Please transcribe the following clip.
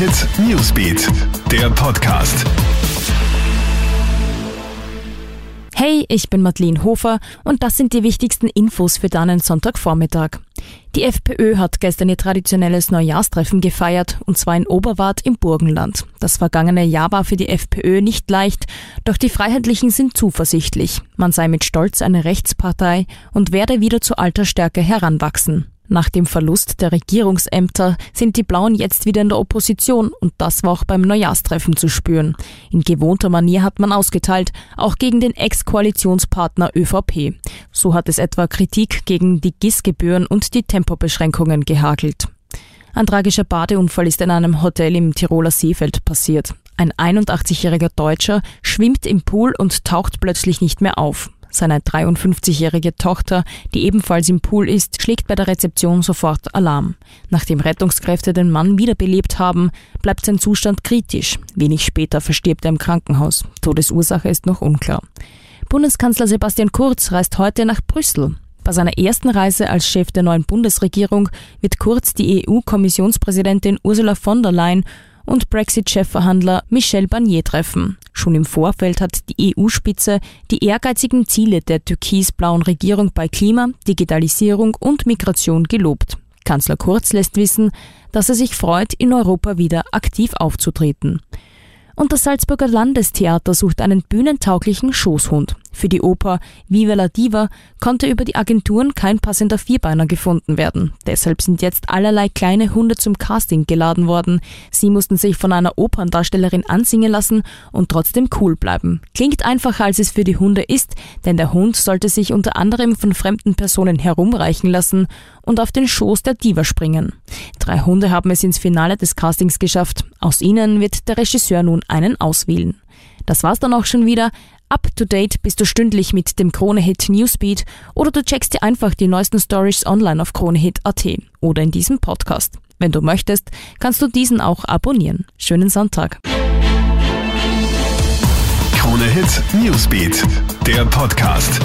Hit Newsbeat, der Podcast. Hey, ich bin Madeleine Hofer und das sind die wichtigsten Infos für deinen Sonntagvormittag. Die FPÖ hat gestern ihr traditionelles Neujahrstreffen gefeiert, und zwar in Oberwart im Burgenland. Das vergangene Jahr war für die FPÖ nicht leicht, doch die Freiheitlichen sind zuversichtlich. Man sei mit Stolz eine Rechtspartei und werde wieder zu alter Stärke heranwachsen. Nach dem Verlust der Regierungsämter sind die Blauen jetzt wieder in der Opposition und das war auch beim Neujahrstreffen zu spüren. In gewohnter Manier hat man ausgeteilt, auch gegen den Ex-Koalitionspartner ÖVP. So hat es etwa Kritik gegen die GIS-Gebühren und die Tempobeschränkungen gehagelt. Ein tragischer Badeunfall ist in einem Hotel im Tiroler Seefeld passiert. Ein 81-jähriger Deutscher schwimmt im Pool und taucht plötzlich nicht mehr auf. Seine 53-jährige Tochter, die ebenfalls im Pool ist, schlägt bei der Rezeption sofort Alarm. Nachdem Rettungskräfte den Mann wiederbelebt haben, bleibt sein Zustand kritisch. Wenig später verstirbt er im Krankenhaus. Todesursache ist noch unklar. Bundeskanzler Sebastian Kurz reist heute nach Brüssel. Bei seiner ersten Reise als Chef der neuen Bundesregierung wird Kurz die EU-Kommissionspräsidentin Ursula von der Leyen und Brexit-Chefverhandler Michel Barnier treffen. Schon im Vorfeld hat die EU-Spitze die ehrgeizigen Ziele der türkis-blauen Regierung bei Klima, Digitalisierung und Migration gelobt. Kanzler Kurz lässt wissen, dass er sich freut, in Europa wieder aktiv aufzutreten. Und das Salzburger Landestheater sucht einen bühnentauglichen Schoßhund. Für die Oper Viva la Diva konnte über die Agenturen kein passender Vierbeiner gefunden werden. Deshalb sind jetzt allerlei kleine Hunde zum Casting geladen worden. Sie mussten sich von einer Operndarstellerin ansingen lassen und trotzdem cool bleiben. Klingt einfacher als es für die Hunde ist, denn der Hund sollte sich unter anderem von fremden Personen herumreichen lassen und auf den Schoß der Diva springen. Drei Hunde haben es ins Finale des Castings geschafft. Aus ihnen wird der Regisseur nun einen auswählen. Das war's dann auch schon wieder. Up to date bist du stündlich mit dem Kronehit Newsbeat oder du checkst dir einfach die neuesten Stories online auf kronehit.at oder in diesem Podcast. Wenn du möchtest, kannst du diesen auch abonnieren. Schönen Sonntag. Kronehit Newsbeat, der Podcast.